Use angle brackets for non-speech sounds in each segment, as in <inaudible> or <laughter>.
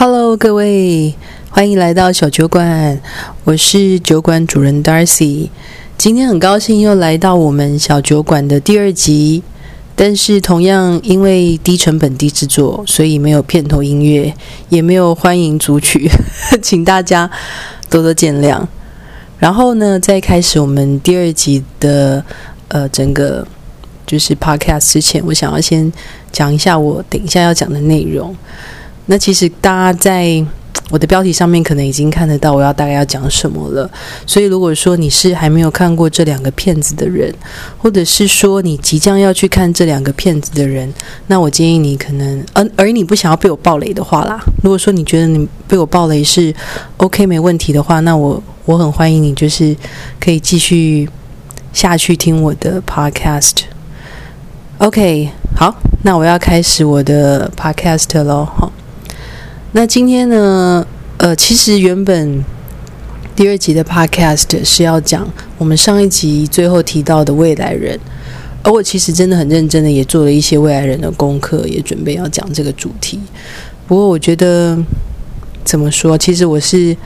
Hello，各位，欢迎来到小酒馆，我是酒馆主人 Darcy。今天很高兴又来到我们小酒馆的第二集，但是同样因为低成本低制作，所以没有片头音乐，也没有欢迎组曲，<laughs> 请大家多多见谅。然后呢，在开始我们第二集的呃整个就是 Podcast 之前，我想要先讲一下我等一下要讲的内容。那其实大家在我的标题上面可能已经看得到我要大概要讲什么了，所以如果说你是还没有看过这两个片子的人，或者是说你即将要去看这两个片子的人，那我建议你可能，而而你不想要被我暴雷的话啦，如果说你觉得你被我暴雷是 OK 没问题的话，那我我很欢迎你，就是可以继续下去听我的 Podcast。OK，好，那我要开始我的 Podcast 喽，好。那今天呢？呃，其实原本第二集的 Podcast 是要讲我们上一集最后提到的未来人，而我其实真的很认真的也做了一些未来人的功课，也准备要讲这个主题。不过我觉得怎么说？其实我是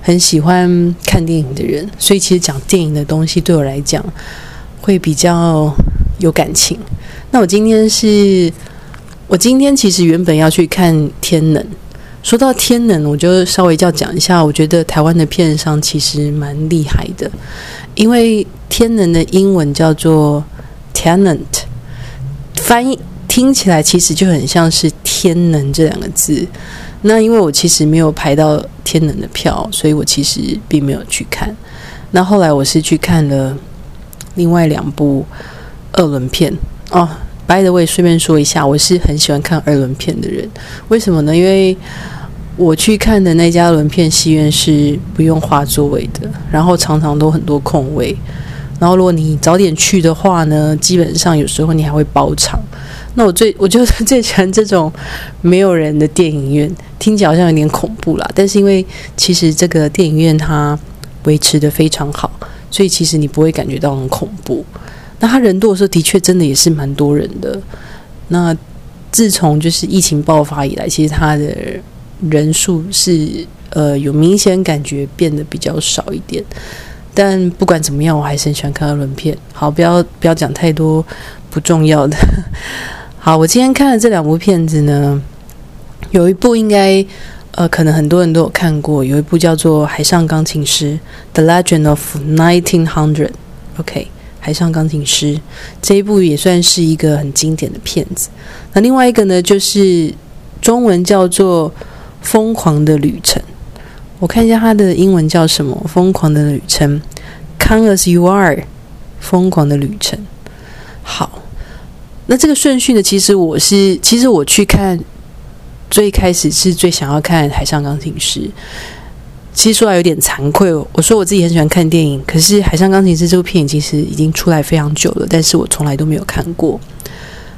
很喜欢看电影的人，所以其实讲电影的东西对我来讲会比较有感情。那我今天是，我今天其实原本要去看《天能》。说到天能，我就稍微要讲一下。我觉得台湾的片商其实蛮厉害的，因为天能的英文叫做 tenant，翻译听起来其实就很像是天能这两个字。那因为我其实没有排到天能的票，所以我其实并没有去看。那后来我是去看了另外两部二轮片哦。By the way，顺便说一下，我是很喜欢看二轮片的人。为什么呢？因为我去看的那家轮片戏院是不用画座位的，然后常常都很多空位。然后如果你早点去的话呢，基本上有时候你还会包场。那我最我就是最喜欢这种没有人的电影院，听起来好像有点恐怖啦。但是因为其实这个电影院它维持的非常好，所以其实你不会感觉到很恐怖。那他人多的时候，的确真的也是蛮多人的。那自从就是疫情爆发以来，其实他的。人数是呃有明显感觉变得比较少一点，但不管怎么样，我还是很喜欢看二轮片。好，不要不要讲太多不重要的。<laughs> 好，我今天看的这两部片子呢，有一部应该呃可能很多人都有看过，有一部叫做《海上钢琴师》（The Legend of Nineteen Hundred）。OK，《海上钢琴师》这一部也算是一个很经典的片子。那另外一个呢，就是中文叫做。疯狂的旅程，我看一下它的英文叫什么？疯狂的旅程，Come as you are，疯狂的旅程。好，那这个顺序呢？其实我是，其实我去看，最开始是最想要看《海上钢琴师》。其实说来有点惭愧哦，我说我自己很喜欢看电影，可是《海上钢琴师》这部片其实已经出来非常久了，但是我从来都没有看过。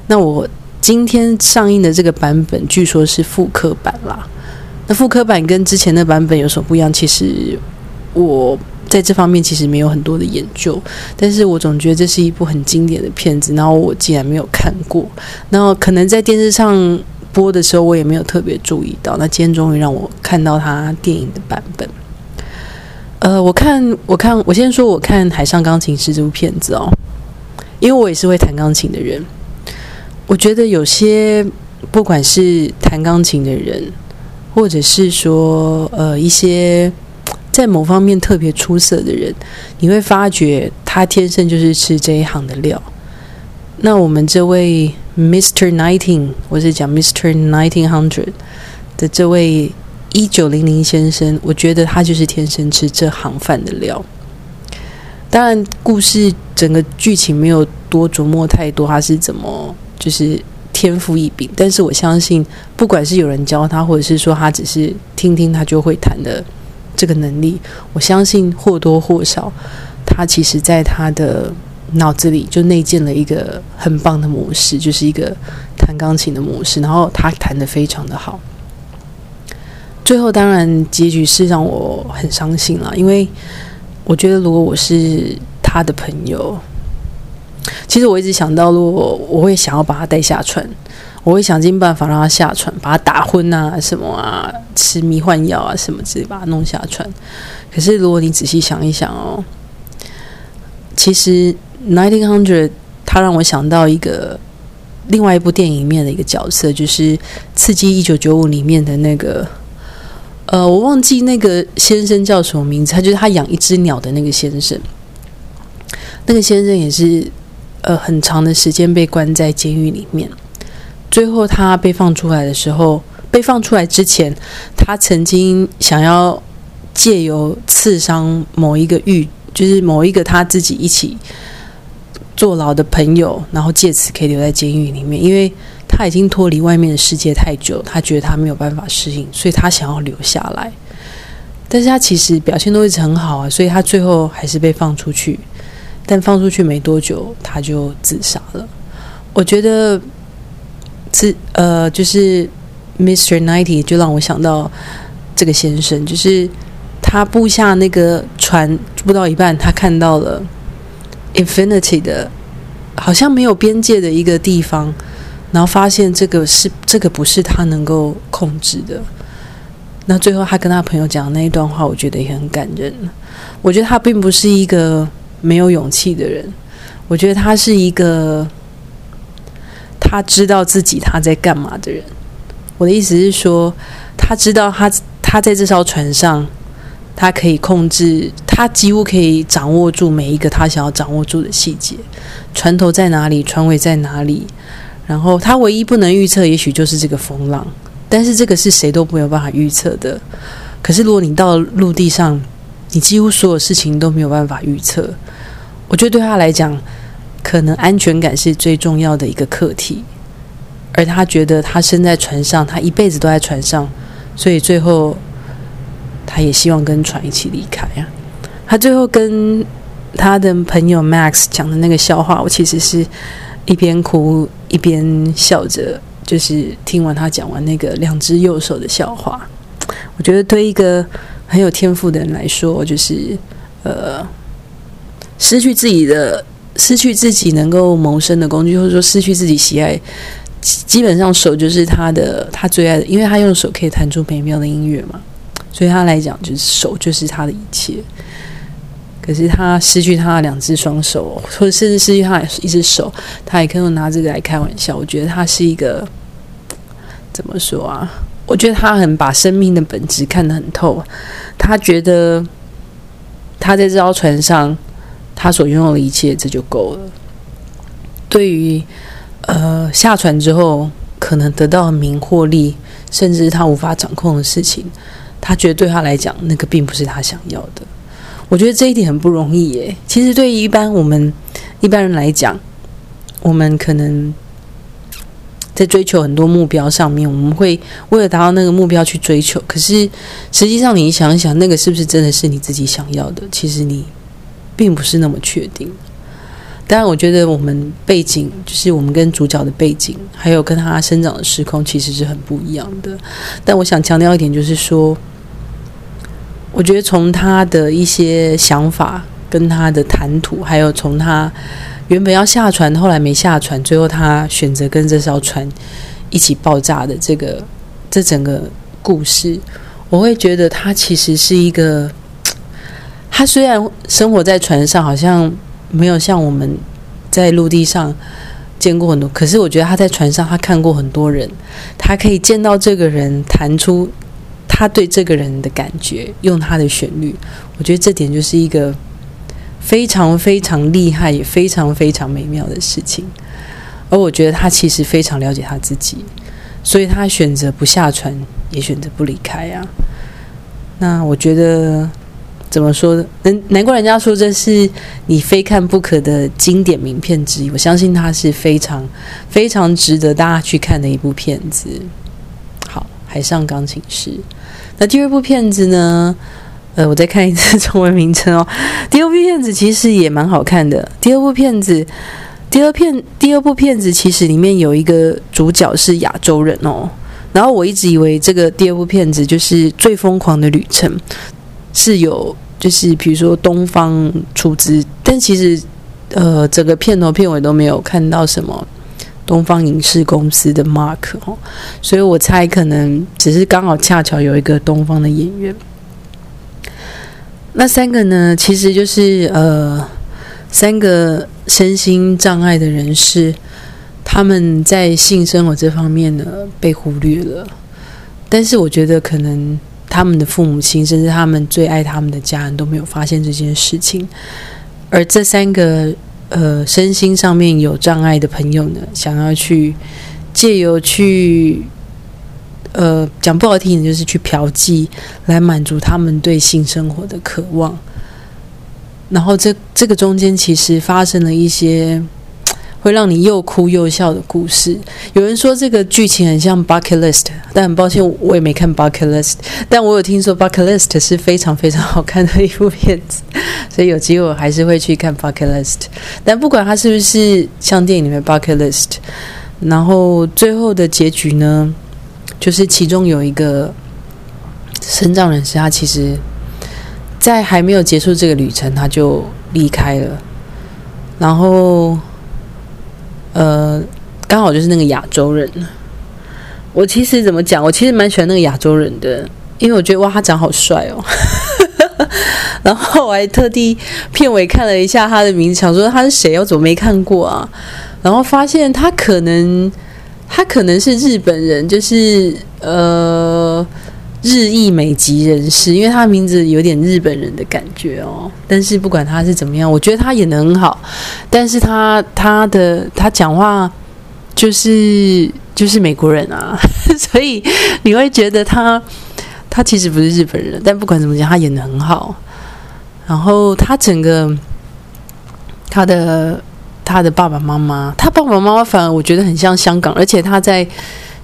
那我今天上映的这个版本，据说是复刻版啦。那复刻版跟之前的版本有什么不一样？其实我在这方面其实没有很多的研究，但是我总觉得这是一部很经典的片子。然后我竟然没有看过，然后可能在电视上播的时候我也没有特别注意到。那今天终于让我看到它电影的版本。呃，我看，我看，我先说我看《海上钢琴师》这部片子哦，因为我也是会弹钢琴的人，我觉得有些不管是弹钢琴的人。或者是说，呃，一些在某方面特别出色的人，你会发觉他天生就是吃这一行的料。那我们这位 Mr. Nineteen，我是讲 Mr. Nineteen Hundred 的这位一九零零先生，我觉得他就是天生吃这行饭的料。当然，故事整个剧情没有多琢磨太多，他是怎么就是。天赋异禀，但是我相信，不管是有人教他，或者是说他只是听听他就会弹的这个能力，我相信或多或少，他其实在他的脑子里就内建了一个很棒的模式，就是一个弹钢琴的模式，然后他弹的非常的好。最后当然结局是让我很伤心了，因为我觉得如果我是他的朋友。其实我一直想到，如果我会想要把他带下船，我会想尽办法让他下船，把他打昏啊，什么啊，吃迷幻药啊，什么之类，把他弄下船。可是如果你仔细想一想哦，其实《Nineteen Hundred》它让我想到一个另外一部电影里面的一个角色，就是《刺激一九九五》里面的那个，呃，我忘记那个先生叫什么名字，他就是他养一只鸟的那个先生。那个先生也是，呃，很长的时间被关在监狱里面。最后他被放出来的时候，被放出来之前，他曾经想要借由刺伤某一个狱，就是某一个他自己一起坐牢的朋友，然后借此可以留在监狱里面，因为他已经脱离外面的世界太久，他觉得他没有办法适应，所以他想要留下来。但是他其实表现都一直很好啊，所以他最后还是被放出去。但放出去没多久，他就自杀了。我觉得，自呃，就是 Mr. Ninety 就让我想到这个先生，就是他布下那个船布到一半，他看到了 Infinity 的，好像没有边界的一个地方，然后发现这个是这个不是他能够控制的。那最后他跟他朋友讲的那一段话，我觉得也很感人。我觉得他并不是一个。没有勇气的人，我觉得他是一个他知道自己他在干嘛的人。我的意思是说，他知道他他在这艘船上，他可以控制，他几乎可以掌握住每一个他想要掌握住的细节。船头在哪里？船尾在哪里？然后他唯一不能预测，也许就是这个风浪。但是这个是谁都没有办法预测的。可是如果你到陆地上，你几乎所有事情都没有办法预测。我觉得对他来讲，可能安全感是最重要的一个课题，而他觉得他生在船上，他一辈子都在船上，所以最后他也希望跟船一起离开啊。他最后跟他的朋友 Max 讲的那个笑话，我其实是一边哭一边笑着，就是听完他讲完那个两只右手的笑话。我觉得对一个很有天赋的人来说，就是呃。失去自己的，失去自己能够谋生的工具，或者说失去自己喜爱，基本上手就是他的，他最爱的，因为他用手可以弹出美妙的音乐嘛，所以他来讲就是手就是他的一切。可是他失去他的两只双手，或者甚至失去他一只手，他也可以拿这个来开玩笑。我觉得他是一个怎么说啊？我觉得他很把生命的本质看得很透，他觉得他在这艘船上。他所拥有的一切，这就够了。对于呃下船之后可能得到名获利，甚至他无法掌控的事情，他觉得对他来讲，那个并不是他想要的。我觉得这一点很不容易耶。其实对于一般我们一般人来讲，我们可能在追求很多目标上面，我们会为了达到那个目标去追求。可是实际上，你想一想，那个是不是真的是你自己想要的？其实你。并不是那么确定。当然，我觉得我们背景就是我们跟主角的背景，还有跟他生长的时空，其实是很不一样的。但我想强调一点，就是说，我觉得从他的一些想法、跟他的谈吐，还有从他原本要下船，后来没下船，最后他选择跟这艘船一起爆炸的这个这整个故事，我会觉得他其实是一个。<tsk> 他虽然生活在船上，好像没有像我们在陆地上见过很多，可是我觉得他在船上，他看过很多人，他可以见到这个人，弹出他对这个人的感觉，用他的旋律。我觉得这点就是一个非常非常厉害，也非常非常美妙的事情。而我觉得他其实非常了解他自己，所以他选择不下船，也选择不离开啊。那我觉得。怎么说？难难怪人家说这是你非看不可的经典名片之一。我相信它是非常非常值得大家去看的一部片子。好，《海上钢琴师》。那第二部片子呢？呃，我再看一次 <laughs> 中文名称哦。第二部片子其实也蛮好看的。第二部片子，第二片，第二部片子其实里面有一个主角是亚洲人哦。然后我一直以为这个第二部片子就是《最疯狂的旅程》。是有，就是比如说东方出资，但其实，呃，整个片头片尾都没有看到什么东方影视公司的 Mark 哦，所以我猜可能只是刚好恰巧有一个东方的演员。那三个呢，其实就是呃三个身心障碍的人士，他们在性生活这方面呢被忽略了，但是我觉得可能他们的父母亲，甚至他们最爱他们的家人都没有发现这件事情，而这三个。呃，身心上面有障碍的朋友呢，想要去借由去呃讲不好听的，就是去嫖妓来满足他们对性生活的渴望。然后这这个中间其实发生了一些。<tsk> 会让你又哭又笑的故事。有人说这个剧情很像《Bucket List》，但很抱歉，我也没看《Bucket List》，但我有听说《Bucket List》是非常非常好看的一部片子，<laughs> 所以有机会我还是会去看《Bucket List》。但不管它是不是像电影里面《Bucket List》，然后最后的结局呢，就是其中有一个生障人士，他其实，在还没有结束这个旅程，他就离开了，然后。呃，刚好就是那个亚洲人。我其实怎么讲？我其实蛮喜欢那个亚洲人的，因为我觉得哇，他长好帅哦。<laughs> 然后我还特地片尾看了一下他的名字，想说他是谁？我怎么没看过啊？然后发现他可能他可能是日本人，就是呃日裔美籍人士，因为他的名字有点日本人的感觉哦。但是不管他是怎么样，我觉得他演的很好。但是他他的他讲话就是 <laughs> 就是美国人啊，所以你会觉得他他其实不是日本人。但不管怎么讲，他演的很好。然后他整个他的他的爸爸妈妈，他爸爸妈妈反而我觉得很像香港，而且他在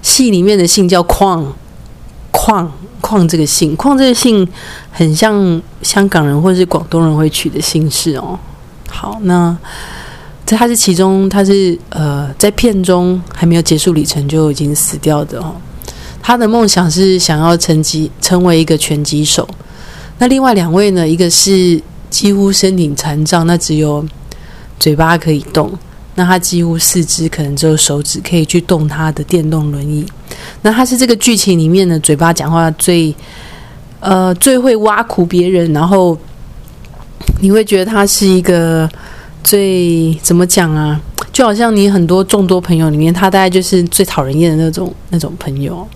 戏里面的姓叫邝邝。邝这个姓，邝这个姓很像香港人或是广东人会取的姓氏哦。好，那这他是其中，他是呃在片中还没有结束旅程就已经死掉的哦。他的梦想是想要成绩成为一个拳击手。那另外两位呢？一个是几乎身体残障，那只有嘴巴可以动。那他几乎四肢可能只有手指可以去动他的电动轮椅。那他是这个剧情里面的嘴巴讲话最呃最会挖苦别人，然后你会觉得他是一个最怎么讲啊？就好像你很多众多朋友里面，他大概就是最讨人厌的那种那种朋友。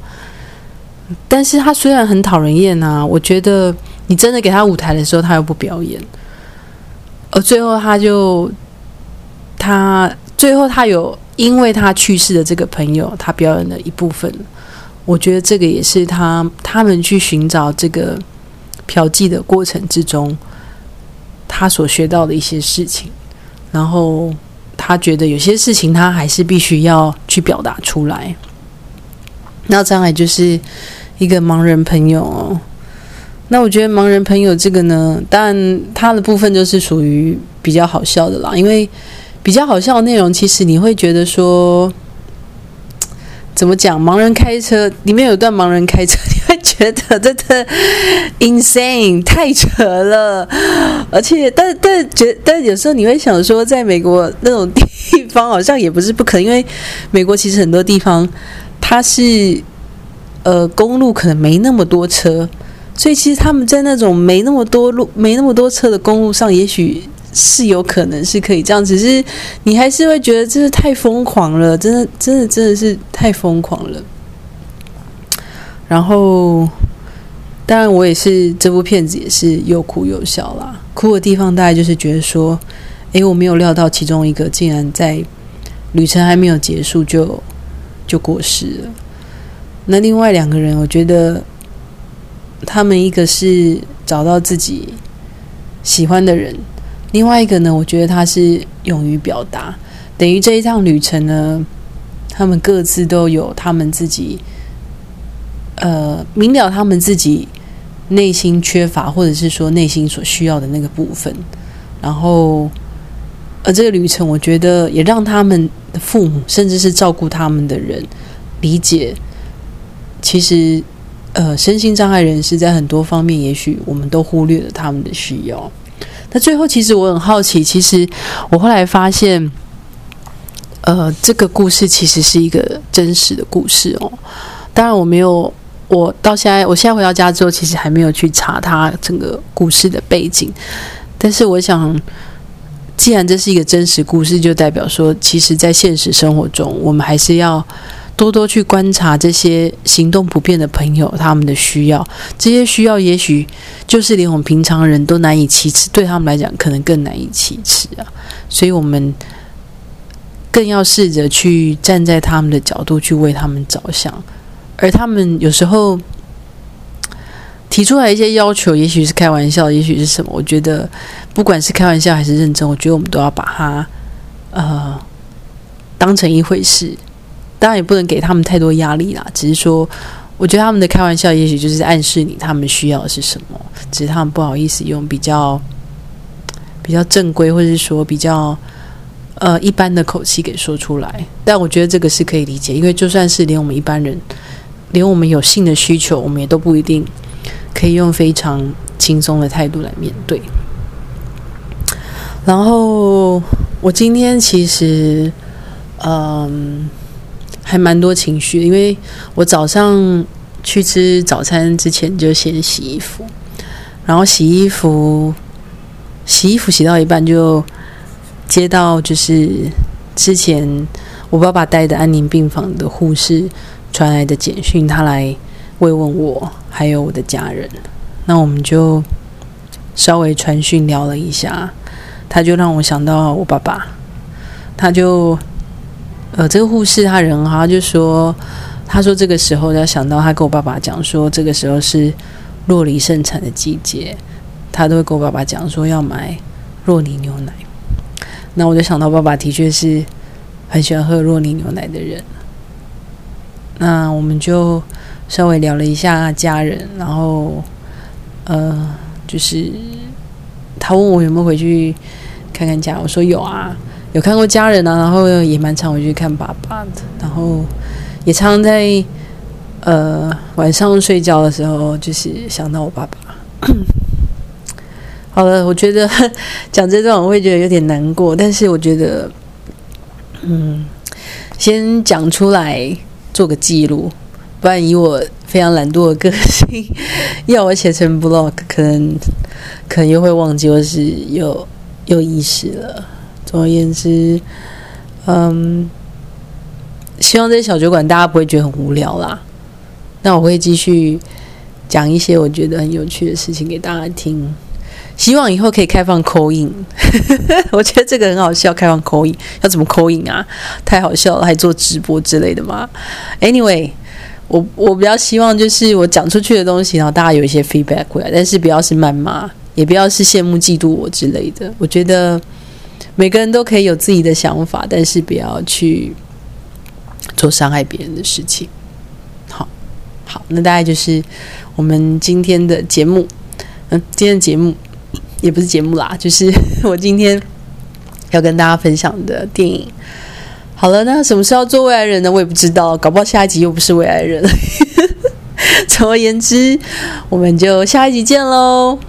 但是他虽然很讨人厌啊，我觉得你真的给他舞台的时候，他又不表演，而最后他就。他最后，他有因为他去世的这个朋友，他表演的一部分。我觉得这个也是他他们去寻找这个嫖妓的过程之中，他所学到的一些事情。然后他觉得有些事情他还是必须要去表达出来。那再来就是一个盲人朋友哦。那我觉得盲人朋友这个呢，但他的部分就是属于比较好笑的啦，因为。比较好笑的内容，其实你会觉得说，怎么讲？盲人开车里面有段盲人开车，你会觉得真的 <laughs> insane，太扯了。而且，但但觉，但有时候你会想说，在美国那种地方，好像也不是不可能，因为美国其实很多地方它是呃公路可能没那么多车，所以其实他们在那种没那么多路、没那么多车的公路上，也许。是有可能是可以这样，只是你还是会觉得真是太疯狂了，真的，真的，真的是太疯狂了。然后，当然我也是这部片子也是又哭又笑啦。哭的地方大概就是觉得说，诶，我没有料到其中一个竟然在旅程还没有结束就就过世了。那另外两个人，我觉得他们一个是找到自己喜欢的人。另外一个呢，我觉得他是勇于表达，等于这一趟旅程呢，他们各自都有他们自己，呃，明了他们自己内心缺乏，或者是说内心所需要的那个部分。然后，而这个旅程，我觉得也让他们的父母，甚至是照顾他们的人，理解，其实，呃，身心障碍人士在很多方面，也许我们都忽略了他们的需要。那最后，其实我很好奇，其实我后来发现，呃，这个故事其实是一个真实的故事哦。当然，我没有，我到现在，我现在回到家之后，其实还没有去查它整个故事的背景。但是，我想，既然这是一个真实故事，就代表说，其实，在现实生活中，我们还是要多多去观察这些行动不便的朋友他们的需要。这些需要，也许就是连我们平常人都难以启齿，对他们来讲，可能更难以启齿啊。所以，我们。更要试着去站在他们的角度去为他们着想，而他们有时候提出来一些要求，也许是开玩笑，也许是什么。我觉得不管是开玩笑还是认真，我觉得我们都要把它呃当成一回事。当然也不能给他们太多压力啦，只是说，我觉得他们的开玩笑，也许就是暗示你他们需要的是什么，只是他们不好意思用比较比较正规，或者是说比较。呃，一般的口气给说出来，但我觉得这个是可以理解，因为就算是连我们一般人，连我们有性的需求，我们也都不一定可以用非常轻松的态度来面对。然后我今天其实，嗯，还蛮多情绪，因为我早上去吃早餐之前就先洗衣服，然后洗衣服，洗衣服洗到一半就。接到就是之前我爸爸待的安宁病房的护士传来的简讯，他来慰问我，还有我的家人。那我们就稍微传讯聊了一下，他就让我想到我爸爸。他就呃，这个护士他人好，就说，他说这个时候要想到他跟我爸爸讲说，这个时候是洛梨盛产的季节，他都会跟我爸爸讲说要买洛梨牛奶。那我就想到，爸爸的确是很喜欢喝洛尼牛奶的人。那我们就稍微聊了一下家人，然后呃，就是他问我有没有回去看看家，我说有啊，有看过家人啊，然后也蛮常回去看爸爸的，然后也常常在呃晚上睡觉的时候，就是想到我爸爸。<coughs> 好了，我觉得 <laughs> 讲这段我会觉得有点难过，但是我觉得，嗯，先讲出来做个记录，不然以我非常懒惰的个性，<laughs> 要我写成 blog，可能可能又会忘记，或是又又遗失了。总而言之，嗯，希望这些小酒馆大家不会觉得很无聊啦。那我会继续讲一些我觉得很有趣的事情给大家听。希望以后可以开放口音，<laughs> 我觉得这个很好笑。开放口音要怎么口音啊？太好笑了，还做直播之类的吗？Anyway，我我比较希望就是我讲出去的东西，然后大家有一些 feedback 回来，但是不要是谩骂，也不要是羡慕嫉妒我之类的。我觉得每个人都可以有自己的想法，但是不要去做伤害别人的事情。好，好，那大概就是我们今天的节目。嗯，今天的节目。也不是节目啦，就是我今天要跟大家分享的电影。好了，那什么时候做未来人呢？我也不知道，搞不好下一集又不是未来人。<laughs> 总而言之，我们就下一集见喽。